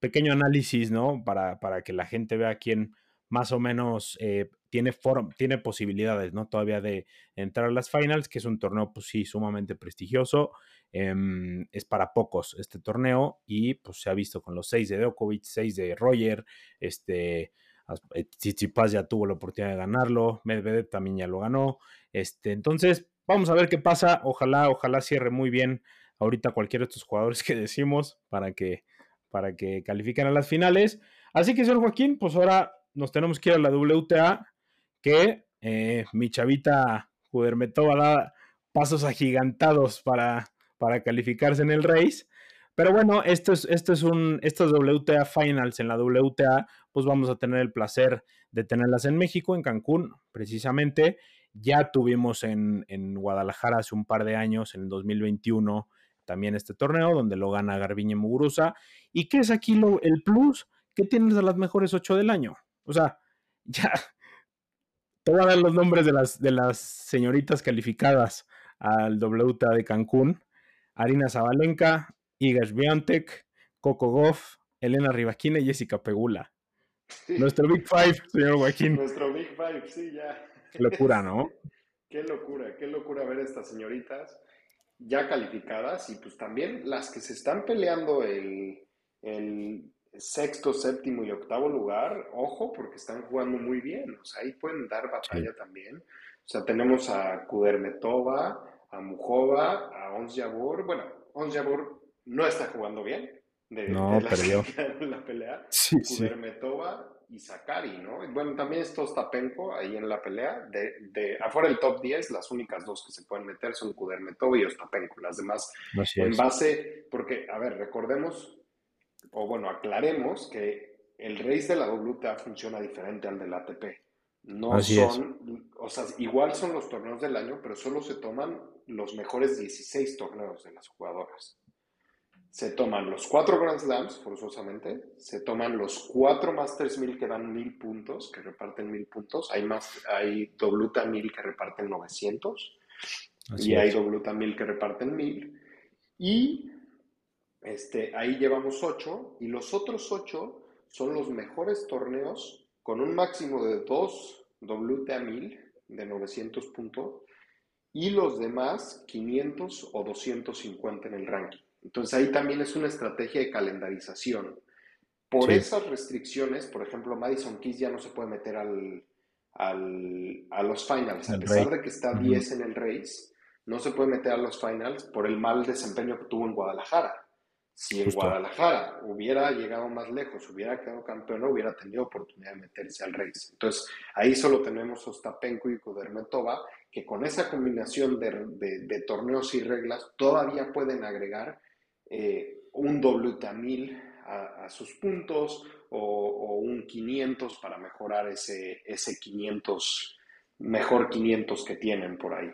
pequeño análisis, ¿no? Para, para que la gente vea quién más o menos eh, tiene, tiene posibilidades, ¿no? Todavía de entrar a las finals, que es un torneo, pues sí, sumamente prestigioso. Em, es para pocos este torneo y pues se ha visto con los seis de Djokovic, seis de Roger, este... Eh, Tsitsipas ya tuvo la oportunidad de ganarlo, Medvedev también ya lo ganó. Este, entonces, Vamos a ver qué pasa. Ojalá, ojalá cierre muy bien ahorita cualquiera de estos jugadores [LAUGHS] que decimos para que, para que califiquen a las finales. Así que, señor Joaquín, pues ahora nos tenemos que ir a la WTA, que eh, mi chavita Judermetova da pasos agigantados para, para calificarse en el race. Pero bueno, esto es, esto es un, estos WTA Finals en la WTA, pues vamos a tener el placer de tenerlas en México, en Cancún, precisamente. Ya tuvimos en, en Guadalajara hace un par de años, en el 2021, también este torneo, donde lo gana Garbiñe Muguruza. ¿Y qué es aquí lo, el plus? ¿Qué tienes de las mejores ocho del año? O sea, [LAUGHS] ya te voy a dar los nombres de las, de las señoritas calificadas al WTA de Cancún. Arina Zabalenka, Iga Swiatek, Coco Goff, Elena Rivaquina y Jessica Pegula. Nuestro Big Five, señor Joaquín. Nuestro Big Five, sí, ya. [LAUGHS] Qué locura, ¿no? qué locura, qué locura ver a estas señoritas ya calificadas y pues también las que se están peleando el, el sexto, séptimo y octavo lugar, ojo, porque están jugando muy bien. O sea, ahí pueden dar batalla también. O sea, tenemos a Kudermetova, a Mujova, a Ons Jabor. Bueno, Ons Jabor no está jugando bien. De, no, la, perdió. [LAUGHS] la pelea. Sí, Kudermetova y Sakari, ¿no? Bueno, también está Ostapenko ahí en la pelea. De, de, afuera del top 10, las únicas dos que se pueden meter son Kudermetova y Ostapenko. Las demás, Así en es. base, porque, a ver, recordemos, o bueno, aclaremos que el race de la WTA funciona diferente al del ATP. No Así es. son, o sea, igual son los torneos del año, pero solo se toman los mejores 16 torneos de las jugadoras. Se toman los cuatro Grand Slams, forzosamente, se toman los cuatro Masters 1000 que dan 1000 puntos, que reparten 1000 puntos, hay, más, hay WTA 1000 que reparten 900, Así y hay es. WTA 1000 que reparten 1000, y este, ahí llevamos 8, y los otros 8 son los mejores torneos con un máximo de 2 WTA 1000 de 900 puntos, y los demás 500 o 250 en el ranking. Entonces ahí también es una estrategia de calendarización. Por Sí. esas restricciones, por ejemplo, Madison Keys ya no se puede meter al, al- a los finals, a pesar rey. de que está Ujú. 10 en el race, no se puede meter a los finals por el mal desempeño que tuvo en Guadalajara. Si en Justo. Guadalajara hubiera llegado más lejos, hubiera quedado campeón, hubiera tenido oportunidad de meterse al race. Entonces, ahí solo tenemos Ostapenko y Kudermetova, que con esa combinación de, de- de torneos y reglas todavía pueden agregar eh, un WTA 1000 a, a sus puntos o, o un 500 para mejorar ese, ese 500, mejor 500 que tienen por ahí.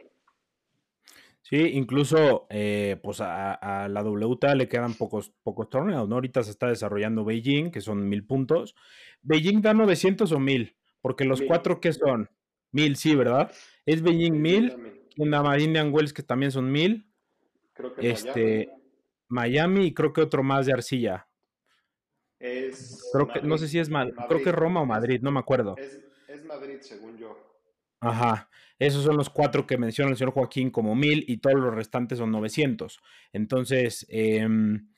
Sí, incluso eh, pues a, a la WTA le quedan pocos, pocos torneos, ¿no? Ahorita se está desarrollando Beijing, que son mil puntos. ¿Beijing da 900 o mil? Porque los Mil. cuatro que son mil, sí, ¿verdad? Es Beijing mil, en la Indian Wells que también son mil, Creo que este, Miami y creo que otro más de Arcilla. es Creo que, no Madrid. sé si es mal, creo que Madrid. Roma o Madrid, no me acuerdo. Es, es Madrid, según yo. Ajá, esos son los cuatro que menciona el señor Joaquín como mil y todos los restantes son 900. Entonces, em,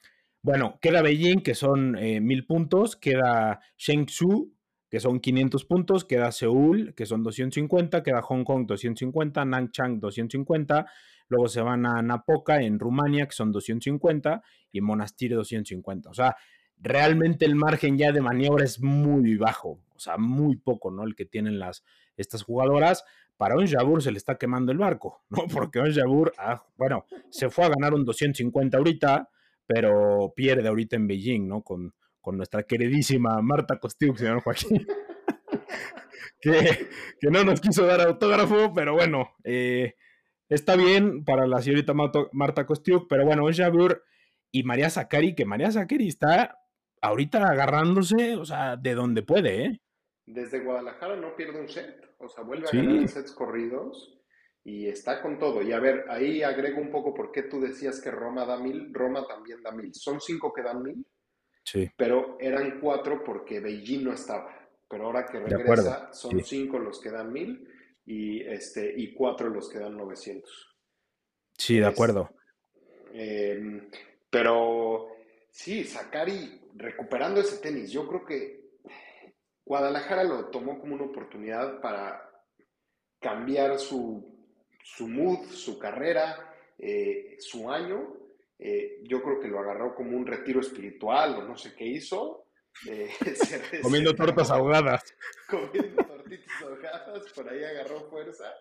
bueno, queda Beijing, que son eh, mil puntos, queda Shenzhou, que son 500 puntos, queda Seúl, que son 250, queda Hong Kong 250, Nanchang 250, luego se van a Napoca en Rumania, que son 250, y Monastir 250. O sea, realmente el margen ya de maniobra es muy bajo, o sea, muy poco, ¿no? El que tienen las, estas jugadoras. Para un Jabur se le está quemando el barco, [LAUGHS] ¿no? Porque un Jabur, ah, bueno, se fue a ganar un 250 ahorita, pero pierde ahorita en Beijing, ¿no? Con, con nuestra queridísima Marta Costiuk, señor Joaquín, [LAUGHS] que, no nos quiso dar autógrafo, pero bueno, eh, está bien para la señorita Marta, Kostiuk, pero bueno, Jabur y María Zakari, que María Zakari está ahorita agarrándose, o sea, de donde puede, ¿eh? Desde Guadalajara no pierde un set. O sea, vuelve a Sí. ganar sets corridos y está con todo. Y a ver, ahí agrego un poco por qué tú decías que Roma da mil. Roma también da mil. Son cinco que dan mil, Sí, pero eran cuatro porque Beijing no estaba. Pero ahora que regresa, son sí. cinco los que dan mil y, este, y cuatro los que dan 900. sí, de Es- acuerdo. Eh, pero sí, Sakari recuperando ese tenis, yo creo que Guadalajara lo tomó como una oportunidad para cambiar su, su mood, su carrera, eh, su año. Eh, yo creo que lo agarró como un retiro espiritual o no sé qué hizo. Eh, [LAUGHS] se Comiendo tortas ahogadas. [LAUGHS] comiendo tortitas ahogadas, por ahí agarró fuerza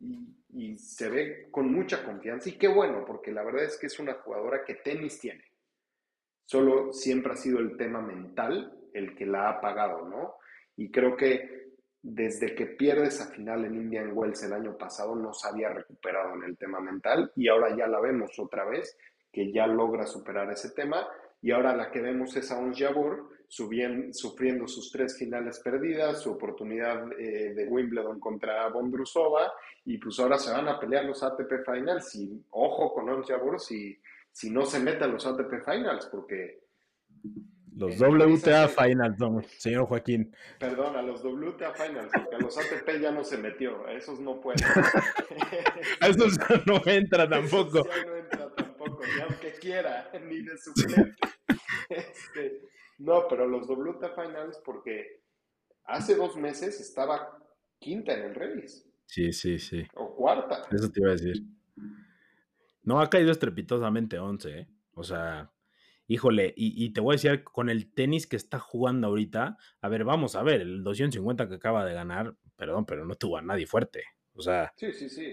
y, y se ve con mucha confianza. Y qué bueno, porque la verdad es que es una jugadora que tenis tiene. Solo siempre ha sido el tema mental el que la ha apagado, ¿no? Y creo que desde que pierde esa final en Indian Wells el año pasado, no se había recuperado en el tema mental y ahora ya la vemos otra vez, que ya logra superar ese tema. Y ahora la que vemos es a un Jabur sufriendo sus tres finales perdidas, su oportunidad eh, de Wimbledon contra Bondrusova, y pues ahora se van a pelear los ATP Finals. Y ojo con Ons si, si no se mete a los ATP Finals, porque los WTA Finals, señor Joaquín. Perdón, a los WTA Finals, porque a los ATP ya no se metió, a esos no puede. [LAUGHS] a esos [LAUGHS] no entra tampoco. ya no entra tampoco, ni aunque quiera, ni de suplente. [LAUGHS] Este, no, pero los WTA Finals, porque hace dos meses estaba quinta en el Reyes. Sí, sí, sí. O cuarta. Eso te iba a decir. No, ha caído estrepitosamente 11, ¿eh? O sea, híjole, y, te voy a decir, con el tenis que está jugando ahorita, a ver, vamos a ver, el 250 que acaba de ganar, perdón, pero no tuvo a nadie fuerte. O sea,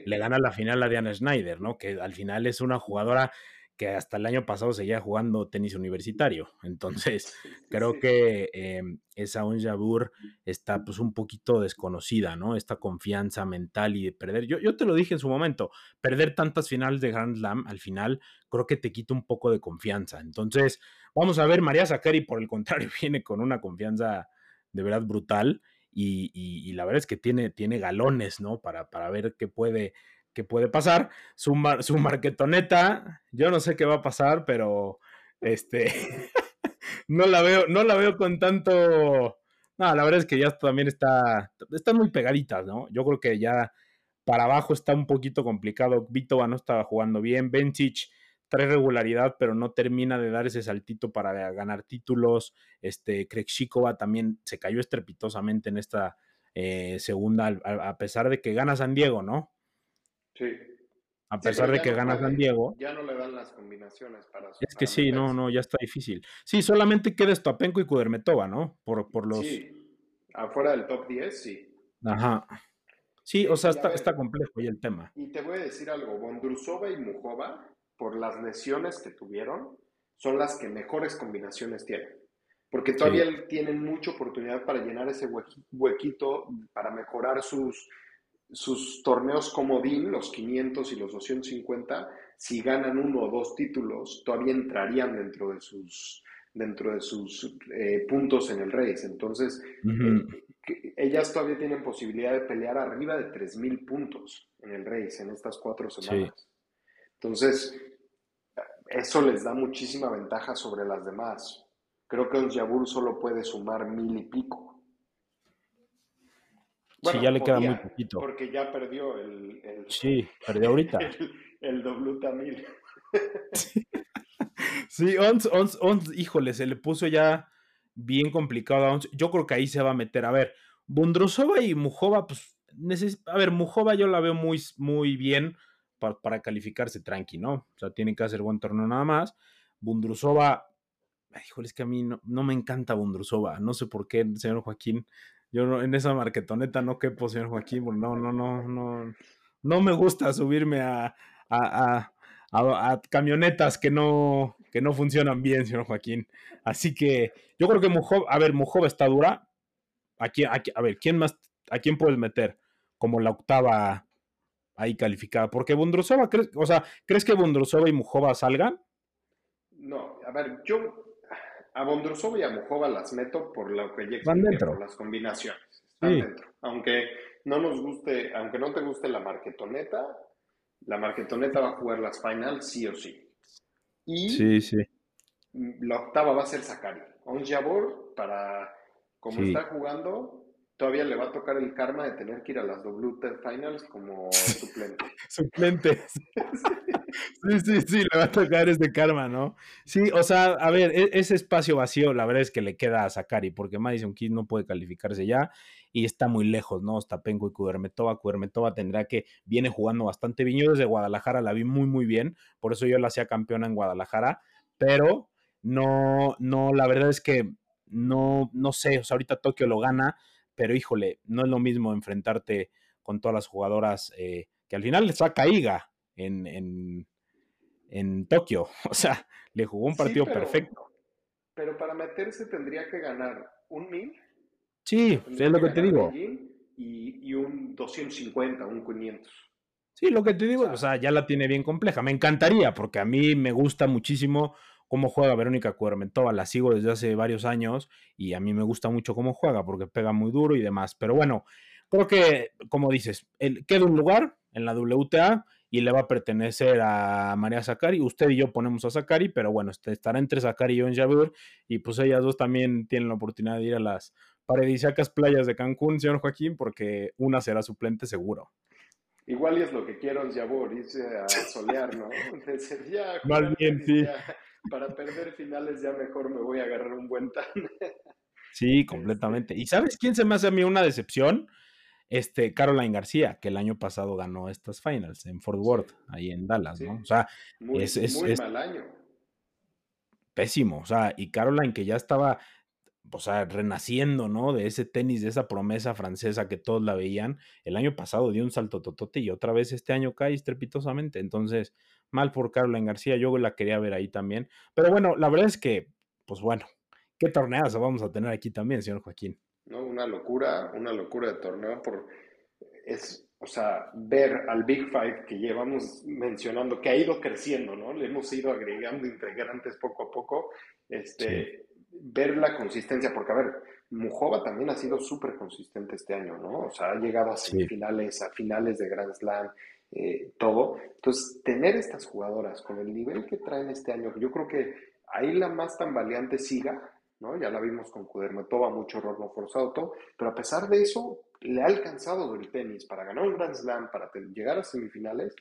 le gana la final a Diana Schneider, ¿no? Que al final es una jugadora que hasta el año pasado seguía jugando tenis universitario. Entonces, [LAUGHS] creo que eh, esa Onjabur está pues un poquito desconocida, ¿no? Esta confianza mental y de perder. Yo, yo te lo dije en su momento, perder tantas finales de Grand Slam al final creo que te quita un poco de confianza. Entonces, vamos a ver, María Zakari por el contrario [LAUGHS] viene con una confianza de verdad brutal y, la verdad es que tiene, tiene galones, ¿no? Para, para ver qué puede que puede pasar. Su, su marquetoneta, yo no sé qué va a pasar, pero este [LAUGHS] no la veo, no la veo con tanto. No, la verdad es que ya también está. Están muy pegaditas, ¿no? Yo creo que ya para abajo está un poquito complicado. Vitova no estaba jugando bien. Bencic trae regularidad, pero no termina de dar ese saltito para ganar títulos. Este, Krejcikova también se cayó estrepitosamente en esta eh, segunda, a, pesar de que gana San Diego, ¿no? Sí. A pesar de que gana San Diego. Ya no le dan las combinaciones para Es que sí, no, no, ya está difícil. Sí, solamente queda Stapenko y Kudermetova, ¿no? Por, por los. Sí, afuera del top 10, sí. Ajá. Sí, o sea, está, está complejo ahí el tema. Y te voy a decir algo: Bondrusova y Mujova, por las lesiones que tuvieron, son las que mejores combinaciones tienen. Porque todavía tienen mucha oportunidad para llenar ese huequito, para mejorar sus sus torneos comodín, los 500 y los 250, si ganan uno o dos títulos, todavía entrarían dentro de sus, dentro de sus eh, puntos en el Reyes. Entonces, eh, ellas todavía tienen posibilidad de pelear arriba de 3.000 puntos en el Reyes en estas cuatro semanas. Entonces, eso les da muchísima ventaja sobre las demás. Creo que Jabur solo puede sumar mil y pico sí, ya le queda muy poquito. Porque ya perdió el. sí, perdió ahorita. [LAUGHS] El, el [LAUGHS] sí, Ons, Ons, Ons, híjole, se le puso ya bien complicado a Ons. Yo creo que ahí se va a meter. A ver, Bundrosova y Mujova, pues. a ver, Mujova yo la veo muy, muy bien para, calificarse tranqui, ¿no? O sea, tiene que hacer buen torneo nada más. Bundrusova, híjole, es que a mí no, no me encanta Bundrusova. No sé por qué, señor Joaquín. Yo no, en esa marquetoneta no quepo, señor Joaquín, no, no, no, no, no me gusta subirme a, a, a, camionetas que no, que no funcionan bien, señor Joaquín. Así que yo creo que Mujov, a ver, Mujov está dura. Aquí, aquí, a ver, ¿quién más, a quién puedes meter como la octava ahí calificada? Porque Bundrusova, ¿crees, o sea, ¿crees que Bundrusova y Mujova salgan? No, a ver, yo a Bondrusova y a Mujova las meto por lo que ya expliqué, por las combinaciones. Están dentro. Aunque no nos guste, aunque no te guste la marquetoneta, la marquetoneta va a jugar las finals sí o sí. Y sí, sí. la octava va a ser Sakari. On Jabor, para como está jugando, todavía le va a tocar el karma de tener que ir a las WT Finals como [LAUGHS] suplente. suplente. [LAUGHS] sí, sí, sí, le va a tocar ese karma, ¿no? Sí, o sea, a ver, e-, ese espacio vacío, la verdad es que le queda a Sakari, porque Madison Keys no puede calificarse ya y está muy lejos, ¿no? Stapenko y Kudermetova. Kudermetova tendrá que, viene jugando bastante bien. Yo desde Guadalajara la vi muy, muy bien, por eso yo la hacía campeona en Guadalajara, pero no, no, la verdad es que no, no sé, o sea, ahorita Tokio lo gana pero híjole, no es lo mismo enfrentarte con todas las jugadoras eh, que al final le saca Iga en, en, Tokio. [LAUGHS] O sea, le jugó un partido perfecto. Pero para meterse tendría que ganar un mil. Sí, es lo que, te digo. y, un 250, un 500. Sí, lo que te digo, o sea, ya la tiene bien compleja. Me encantaría, porque a mí me gusta muchísimo cómo juega Verónica Cuermentova. La sigo desde hace varios años y a mí me gusta mucho cómo juega, porque pega muy duro y demás. Pero bueno, creo que, como dices, el, queda un lugar en la WTA y le va a pertenecer a María Zakari. Usted y yo ponemos a Zakari, pero bueno, este, estará entre Zakari y yo en Javur y pues ellas dos también tienen la oportunidad de ir a las paradisíacas playas de Cancún, señor Joaquín, porque una será suplente seguro. Igual es lo que quiero en Yabor, irse a solear, ¿no? [LAUGHS] ya, Más bien, sí. para perder finales ya mejor me voy a agarrar un buen tan. Sí, [LAUGHS] completamente. ¿Y sabes quién se me hace a mí una decepción? Este, Caroline García, que el año pasado ganó estas finals en Fort Worth, ahí en Dallas, ¿no? O sea, muy, es, muy mal año. Pésimo, o sea, y Caroline que ya estaba o sea, renaciendo, ¿no? De ese tenis, de esa promesa francesa que todos la veían. El año pasado dio un salto totote y otra vez este año cae estrepitosamente. Entonces, mal por Caroline García, yo la quería ver ahí también. Pero bueno, la verdad es que, pues bueno, qué torneazo vamos a tener aquí también, señor Joaquín. No, una locura, una locura de torneo por es, o sea, ver al Big Five que llevamos mencionando, que ha ido creciendo, ¿no? Le hemos ido agregando integrantes poco a poco. Este, ver la consistencia, porque a ver, Mujova también ha sido súper consistente este año, ¿no? O sea, ha llegado a semifinales, a finales de Grand Slam, eh, todo. Entonces, tener estas jugadoras con el nivel que traen este año, yo creo que ahí la más tambaleante siga, ¿no? Ya la vimos con Kudermetova, mucho no forzado, todo, pero a pesar de eso, le ha alcanzado el tenis para ganar un Grand Slam, para llegar a semifinales.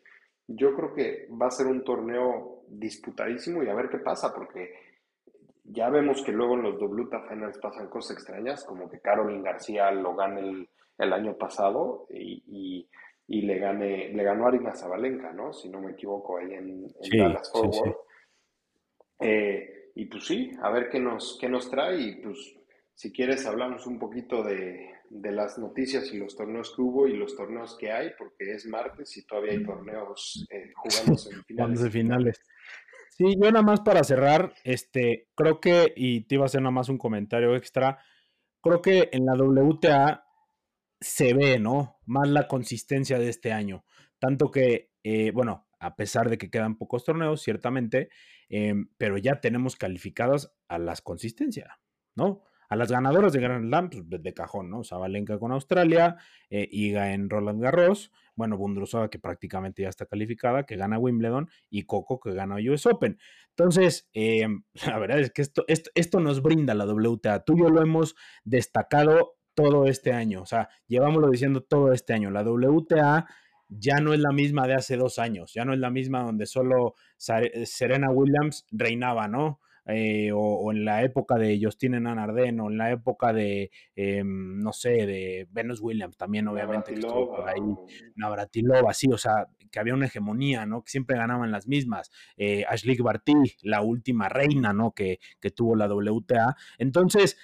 Yo creo que va a ser un torneo disputadísimo y a ver qué pasa, porque ya vemos que luego en los WTA Finals pasan cosas extrañas, como que Caroline García lo gane el, el año pasado y, y, le, gane, le ganó a Arina Zabalenka, ¿no? Si no me equivoco, ahí en, Dallas Forward. Eh, y pues sí, a ver qué nos, qué nos trae y pues si quieres hablamos un poquito de, de las noticias y los torneos que hubo y los torneos que hay, porque es martes y todavía hay torneos eh, jugando en finales. de finales. Sí, yo nada más para cerrar, este, creo que, y te iba a hacer nada más un comentario extra, creo que en la WTA se ve, ¿no? Más la consistencia de este año. Tanto que, eh, bueno, a pesar de que quedan pocos torneos, ciertamente, em, pero ya tenemos calificadas a las consistencias, ¿no? A las ganadoras de Grand Slam, pues de cajón, ¿no? Zabalenka con Australia, eh, Iga en Roland Garros, bueno, Bundrusova que prácticamente ya está calificada, que gana Wimbledon, y Coco que gana US Open. Entonces, em, [LAUGHS] la verdad es que esto, esto, esto nos brinda la WTA. Tú y yo lo hemos destacado todo este año, o sea, llevámoslo diciendo todo este año. La WTA ya no es la misma de hace dos años, ya no es la misma donde solo Serena Williams reinaba, ¿no? Eh, o, en la época de Justin Nanardén, o en la época de, em, no sé, de Venus Williams también, obviamente, que estuvo por ahí, Navratilova, sí, o sea, que había una hegemonía, ¿no? Que siempre ganaban las mismas. Eh, Ashley Barty, la última reina, ¿no? Que, que tuvo la WTA. Entonces,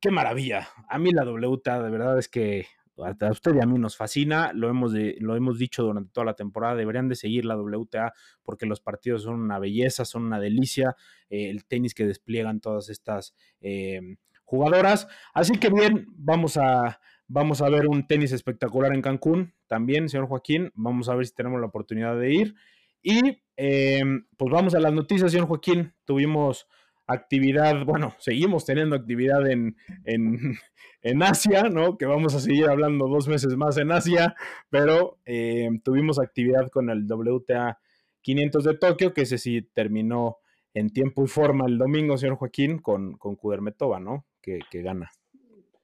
qué maravilla. A mí la WTA, de verdad es que a usted y a mí nos fascina, lo hemos, lo hemos dicho durante toda la temporada, deberían de seguir la WTA porque los partidos son una belleza, son una delicia, eh, el tenis que despliegan todas estas eh, jugadoras. Así que bien, vamos a, vamos a ver un tenis espectacular en Cancún también, señor Joaquín, vamos a ver si tenemos la oportunidad de ir. Y eh, pues vamos a las noticias, señor Joaquín, tuvimos actividad, bueno, seguimos teniendo actividad en, [LAUGHS] en, Asia, ¿no? Que vamos a seguir hablando dos meses más en Asia, pero eh, tuvimos actividad con el WTA 500 de Tokio, que ese sí terminó en tiempo y forma el domingo, señor Joaquín, con, con Kudermetova, ¿no? Que, que gana.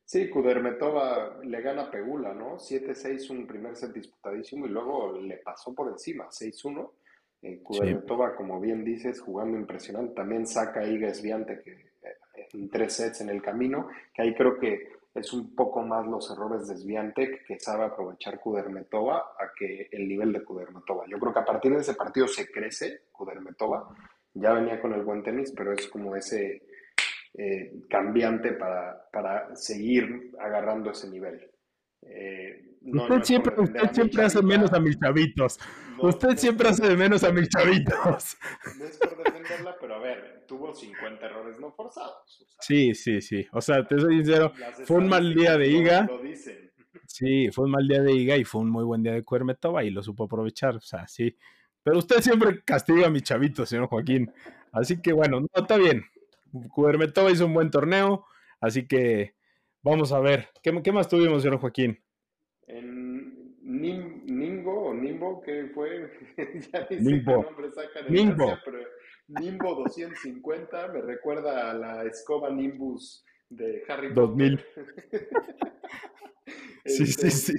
Sí, Kudermetova le gana a Pegula, ¿no? 7-6, un primer set disputadísimo y luego le pasó por encima, 6-1 eh, como bien dices, jugando impresionante. También saca a Iga Esviante que, eh, en tres sets en el camino, que ahí creo que es un poco más los errores de Sviantec que sabe aprovechar Kudermetova a que el nivel de Kudermetova. Yo creo que a partir de ese partido se crece Kudermetova. Ya venía con el buen tenis, pero es como ese eh, cambiante para, para seguir agarrando ese nivel. Eh, usted siempre, usted siempre hace menos a mis chavitos. usted siempre hace de menos a mis chavitos. No es por defenderla, pero a ver, tuvo 50 errores no forzados. sí, sí, sí. O sea, te soy sincero, fue un mal día de Iga. Sí, fue un mal día de Iga y fue un muy buen día de Cuermetova y lo supo aprovechar. O sea, sí. Pero usted siempre castiga a mi chavito, señor Joaquín. Así que bueno, no, está bien. Cuermetova hizo un buen torneo, así que vamos a ver. ¿Qué, más tuvimos, señor Joaquín? En Nimbo o Nimbo, ¿qué fue? [LAUGHS] ya Nimbo. Nombre Nimbo. pero Nimbo 250 me recuerda a la escoba Nimbus de Harry 2000. [LAUGHS] sí, sí, sí.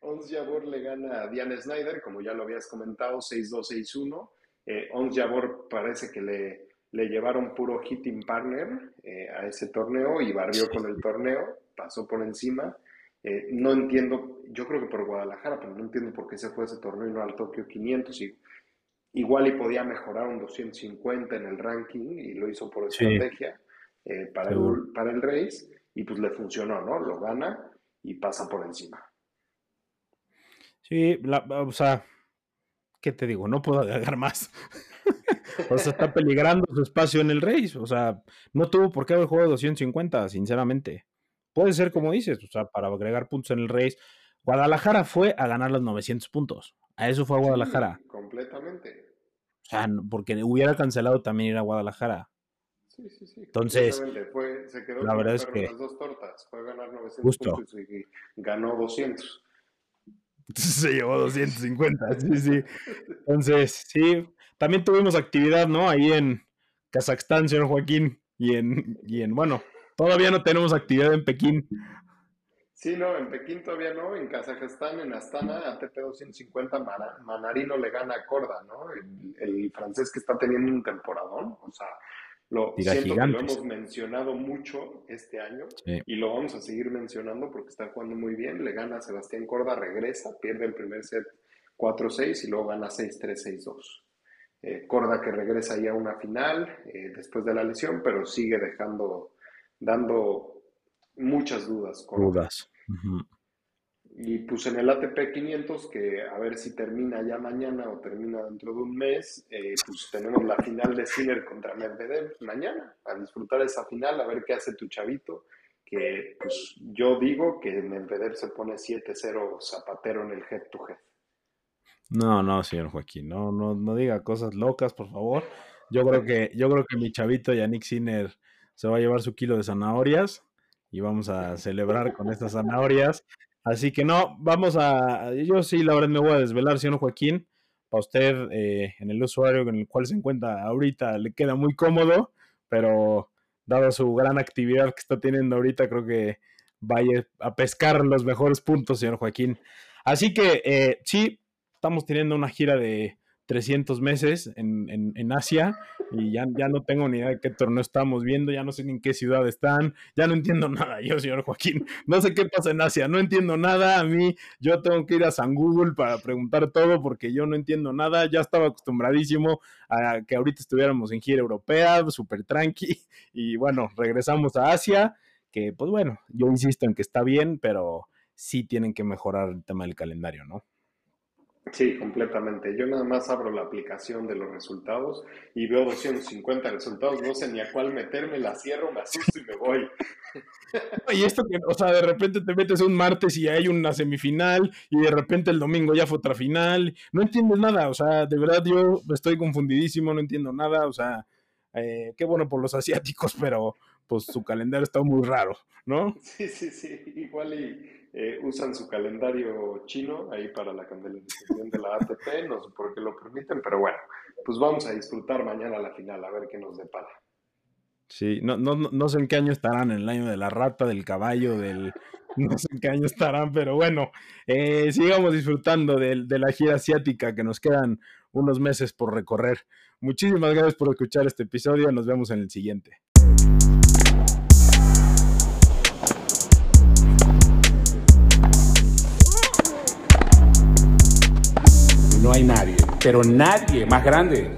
Ons Jabor le gana a Diane Snyder, como ya lo habías comentado, 6-2-6-1. Eh, Ons Jabor parece que le, le llevaron puro hitting partner eh, a ese torneo y barrió con el torneo, pasó por encima. Eh, no entiendo, yo creo que por Guadalajara, pero no entiendo por qué se fue ese torneo y no al Tokio 500. Y, igual y podía mejorar un 250 en el ranking y lo hizo por estrategia para, el, para el race y pues le funcionó, ¿no? Lo gana y pasa por encima. Sí, o sea, ¿qué te digo? No puedo agregar más. [LAUGHS] o sea, está peligrando su espacio en el race. O sea, no tuvo por qué haber jugado 250, sinceramente. Puede ser como dices, o sea, para agregar puntos en el race. Guadalajara fue a ganar los 900 puntos. A eso fue a Guadalajara. completamente. O sea, porque hubiera cancelado también ir a Guadalajara. Sí, sí, sí. Entonces, se quedó la verdad es que las dos tortas. Fue a ganar 900 puntos y ganó 200. Se llevó 250, [LAUGHS] sí, sí. Entonces, sí, también tuvimos actividad, ¿no? Ahí en Kazajstán, señor Joaquín, y en, y en, bueno, todavía no tenemos actividad en Pekín. Sí, no, en Pekín todavía no, en Kazajstán, en Astana, ATP 250, Manarino le gana a Corda, ¿no? El, el, francés que está teniendo un temporadón, o sea, lo, siento que lo hemos mencionado mucho este año y lo vamos a seguir mencionando porque está jugando muy bien. Le gana a Sebastián Corda, regresa, pierde el primer set 4-6 y luego gana 6-3-6-2. Eh, Corda que regresa ya a una final eh, después de la lesión, pero sigue dejando, dando muchas dudas. Dudas. Y pues en el ATP 500, que a ver si termina ya mañana o termina dentro de un mes, eh, pues tenemos la final de Sinner contra Medvedev mañana, a disfrutar esa final, a ver qué hace tu chavito, que pues yo digo que Medvedev se pone 7-0 zapatero en el head to head. No, no, señor Joaquín, no, no, no diga cosas locas, por favor. Yo creo que, yo creo que mi chavito Yannick Sinner se va a llevar su kilo de zanahorias y vamos a celebrar con estas zanahorias. Así que no, vamos a. Yo sí, la verdad me voy a desvelar, señor Joaquín. Para usted, eh, en el usuario en el cual se encuentra ahorita, le queda muy cómodo, pero dado su gran actividad que está teniendo ahorita, creo que vaya a pescar los mejores puntos, señor Joaquín. Así que eh, sí, estamos teniendo una gira de 300 meses en, en, Asia y ya, ya no tengo ni idea de qué torneo estamos viendo, ya no sé ni en qué ciudad están, ya no entiendo [LAUGHS] nada yo, señor Joaquín, no sé qué pasa en Asia, no entiendo nada, a mí yo tengo que ir a San Google para preguntar todo porque yo no entiendo nada, ya estaba acostumbradísimo a que ahorita estuviéramos en gira europea, súper tranqui, y bueno, regresamos a Asia, que pues bueno, yo insisto en que está bien, pero sí tienen que mejorar el tema del calendario, ¿no? Sí, completamente. Yo nada más abro la aplicación de los resultados y veo 250 resultados, no sé ni a cuál meterme, la cierro, me asusto y me voy. [LAUGHS] Y esto que, o sea, de repente te metes un martes y hay una semifinal y de repente el domingo ya fue otra final, no entiendes nada, o sea, de verdad yo estoy confundidísimo, no entiendo nada, o sea, eh, qué bueno por los asiáticos, [LAUGHS] pero pues su calendario está muy raro, ¿no? Sí, sí, sí, igual y eh, usan su calendario chino ahí para la calendarización de la ATP, no sé por qué lo permiten, pero bueno, pues vamos a disfrutar mañana la final, a ver qué nos depara. Sí, no, no, no sé en qué año estarán, en el año de la rata, del caballo, del... [LAUGHS] No sé en qué año estarán, pero bueno, eh, sigamos disfrutando de, de la gira asiática que nos quedan unos meses por recorrer. Muchísimas gracias por escuchar este episodio, nos vemos en el siguiente. No hay nadie, pero nadie más grande.